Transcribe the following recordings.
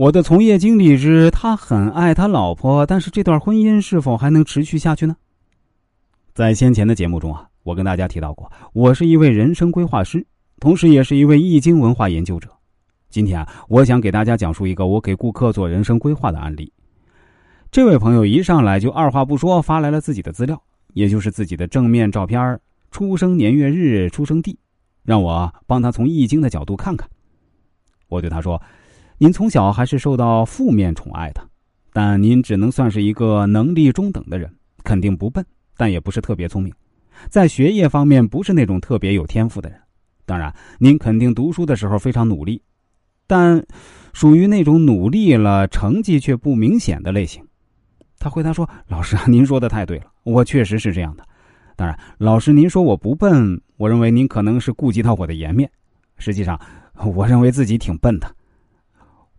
我的从业经历是，他很爱他老婆，但是这段婚姻是否还能持续下去呢？在先前的节目中啊，我跟大家提到过，我是一位人生规划师，同时也是一位易经文化研究者。今天啊，我想给大家讲述一个我给顾客做人生规划的案例。这位朋友一上来就二话不说发来了自己的资料，也就是自己的正面照片、出生年月日、出生地，让我帮他从易经的角度看看。我对他说。您从小还是受到负面宠爱的，但您只能算是一个能力中等的人，肯定不笨，但也不是特别聪明，在学业方面不是那种特别有天赋的人。当然，您肯定读书的时候非常努力，但属于那种努力了成绩却不明显的类型。他回答说：“老师，您说的太对了，我确实是这样的。当然，老师您说我不笨，我认为您可能是顾及到我的颜面。实际上，我认为自己挺笨的。”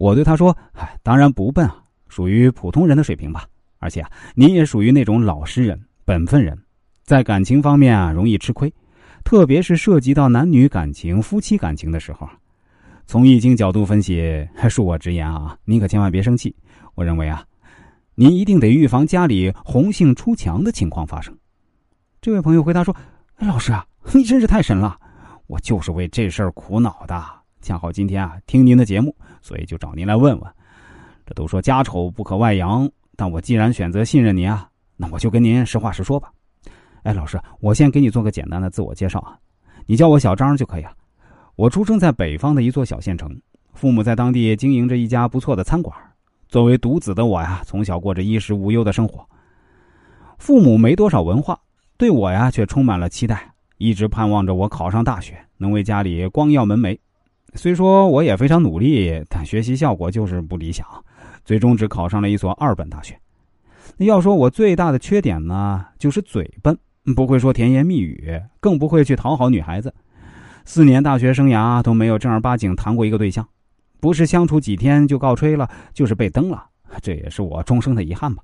我对他说：“哎，当然不笨啊，属于普通人的水平吧。而且啊，您也属于那种老实人、本分人，在感情方面啊容易吃亏，特别是涉及到男女感情、夫妻感情的时候。从易经角度分析，恕我直言啊，您可千万别生气。我认为啊，您一定得预防家里红杏出墙的情况发生。”这位朋友回答说：“老师啊，你真是太神了，我就是为这事儿苦恼的。恰好今天啊听您的节目。”所以就找您来问问，这都说家丑不可外扬，但我既然选择信任您啊，那我就跟您实话实说吧。哎，老师，我先给你做个简单的自我介绍啊，你叫我小张就可以了。我出生在北方的一座小县城，父母在当地经营着一家不错的餐馆。作为独子的我呀，从小过着衣食无忧的生活。父母没多少文化，对我呀却充满了期待，一直盼望着我考上大学，能为家里光耀门楣。虽说我也非常努力，但学习效果就是不理想，最终只考上了一所二本大学。要说我最大的缺点呢，就是嘴笨，不会说甜言蜜语，更不会去讨好女孩子。四年大学生涯都没有正儿八经谈过一个对象，不是相处几天就告吹了，就是被蹬了，这也是我终生的遗憾吧。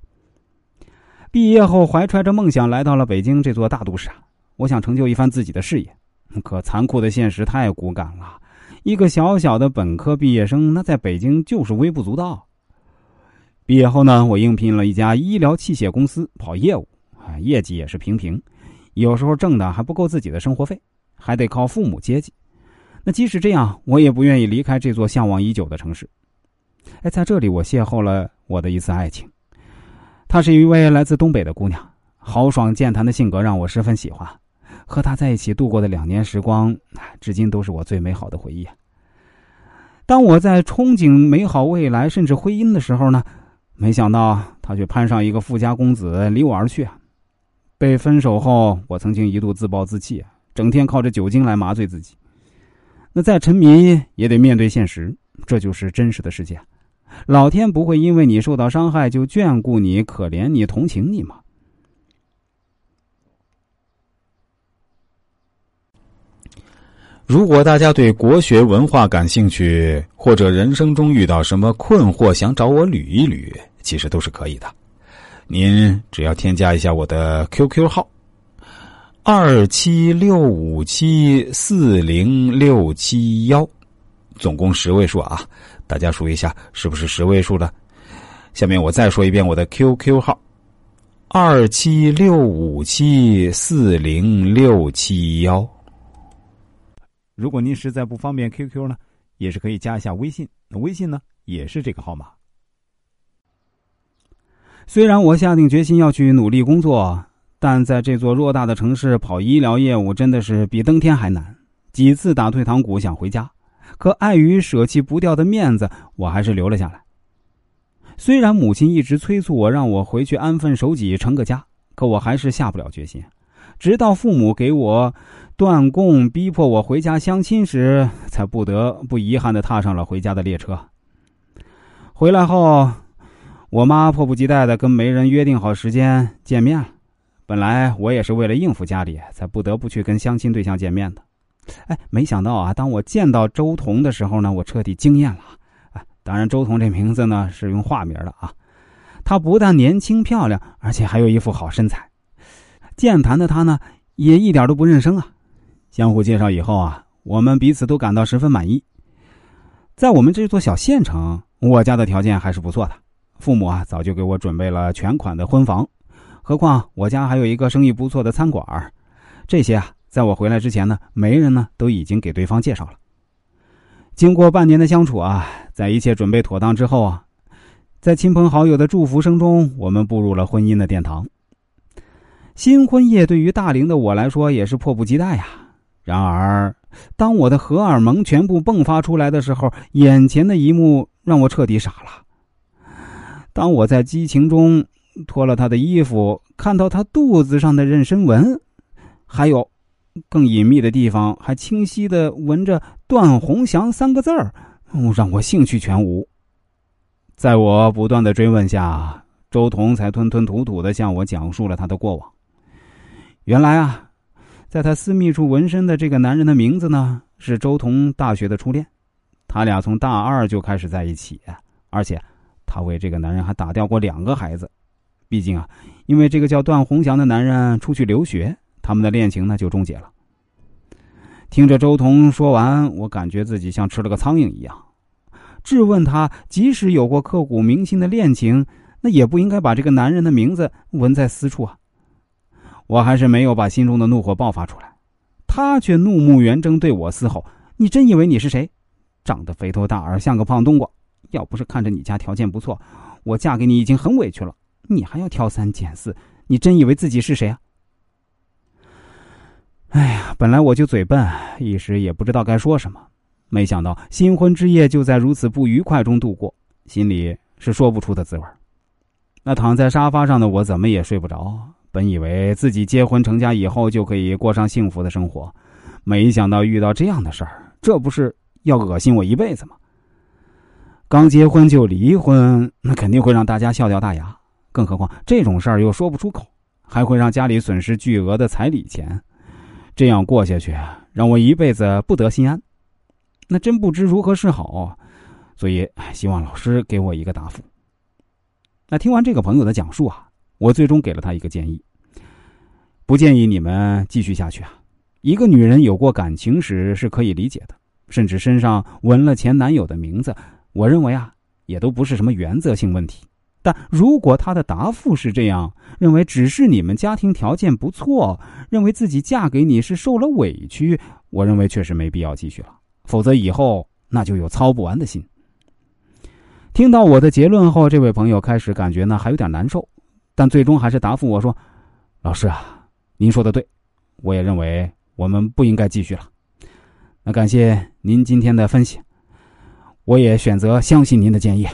毕业后，怀揣着梦想来到了北京这座大都市啊，我想成就一番自己的事业，可残酷的现实太骨感了。一个小小的本科毕业生，那在北京就是微不足道。毕业后呢，我应聘了一家医疗器械公司跑业务，啊，业绩也是平平，有时候挣的还不够自己的生活费，还得靠父母接济。那即使这样，我也不愿意离开这座向往已久的城市。哎，在这里我邂逅了我的一次爱情，她是一位来自东北的姑娘，豪爽健谈的性格让我十分喜欢。和他在一起度过的两年时光，至今都是我最美好的回忆。当我在憧憬美好未来甚至婚姻的时候呢，没想到他却攀上一个富家公子，离我而去。被分手后，我曾经一度自暴自弃，整天靠着酒精来麻醉自己。那再沉迷也得面对现实，这就是真实的世界。老天不会因为你受到伤害就眷顾你、可怜你、同情你吗？如果大家对国学文化感兴趣，或者人生中遇到什么困惑想找我捋一捋，其实都是可以的。您只要添加一下我的 QQ 号：二七六五七四零六七幺，总共十位数啊！大家数一下，是不是十位数了？下面我再说一遍我的 QQ 号：二七六五七四零六七幺。如果您实在不方便 QQ 呢，也是可以加一下微信。那微信呢也是这个号码。虽然我下定决心要去努力工作，但在这座偌大的城市跑医疗业务真的是比登天还难。几次打退堂鼓想回家，可碍于舍弃不掉的面子，我还是留了下来。虽然母亲一直催促我让我回去安分守己成个家，可我还是下不了决心。直到父母给我。断供，逼迫我回家相亲时，才不得不遗憾的踏上了回家的列车。回来后，我妈迫不及待的跟媒人约定好时间见面了。本来我也是为了应付家里，才不得不去跟相亲对象见面的。哎，没想到啊，当我见到周彤的时候呢，我彻底惊艳了。啊，当然，周彤这名字呢是用化名的啊。她不但年轻漂亮，而且还有一副好身材。健谈的他呢，也一点都不认生啊。相互介绍以后啊，我们彼此都感到十分满意。在我们这座小县城，我家的条件还是不错的，父母啊早就给我准备了全款的婚房，何况我家还有一个生意不错的餐馆这些啊，在我回来之前呢，媒人呢都已经给对方介绍了。经过半年的相处啊，在一切准备妥当之后啊，在亲朋好友的祝福声中，我们步入了婚姻的殿堂。新婚夜对于大龄的我来说也是迫不及待呀。然而，当我的荷尔蒙全部迸发出来的时候，眼前的一幕让我彻底傻了。当我在激情中脱了他的衣服，看到他肚子上的妊娠纹，还有更隐秘的地方还清晰的纹着“段宏祥”三个字儿，让我兴趣全无。在我不断的追问下，周彤才吞吞吐吐的向我讲述了他的过往。原来啊。在他私密处纹身的这个男人的名字呢，是周彤大学的初恋，他俩从大二就开始在一起，而且他为这个男人还打掉过两个孩子。毕竟啊，因为这个叫段宏祥的男人出去留学，他们的恋情呢就终结了。听着周彤说完，我感觉自己像吃了个苍蝇一样，质问他：即使有过刻骨铭心的恋情，那也不应该把这个男人的名字纹在私处啊。我还是没有把心中的怒火爆发出来，他却怒目圆睁对我嘶吼：“你真以为你是谁？长得肥头大耳，像个胖冬瓜。要不是看着你家条件不错，我嫁给你已经很委屈了。你还要挑三拣四，你真以为自己是谁啊？”哎呀，本来我就嘴笨，一时也不知道该说什么，没想到新婚之夜就在如此不愉快中度过，心里是说不出的滋味。那躺在沙发上的我怎么也睡不着。本以为自己结婚成家以后就可以过上幸福的生活，没想到遇到这样的事儿，这不是要恶心我一辈子吗？刚结婚就离婚，那肯定会让大家笑掉大牙。更何况这种事儿又说不出口，还会让家里损失巨额的彩礼钱。这样过下去，让我一辈子不得心安。那真不知如何是好，所以希望老师给我一个答复。那听完这个朋友的讲述啊，我最终给了他一个建议。不建议你们继续下去啊！一个女人有过感情史是可以理解的，甚至身上纹了前男友的名字，我认为啊，也都不是什么原则性问题。但如果她的答复是这样，认为只是你们家庭条件不错，认为自己嫁给你是受了委屈，我认为确实没必要继续了。否则以后那就有操不完的心。听到我的结论后，这位朋友开始感觉呢还有点难受，但最终还是答复我说：“老师啊。”您说的对，我也认为我们不应该继续了。那感谢您今天的分析，我也选择相信您的建议。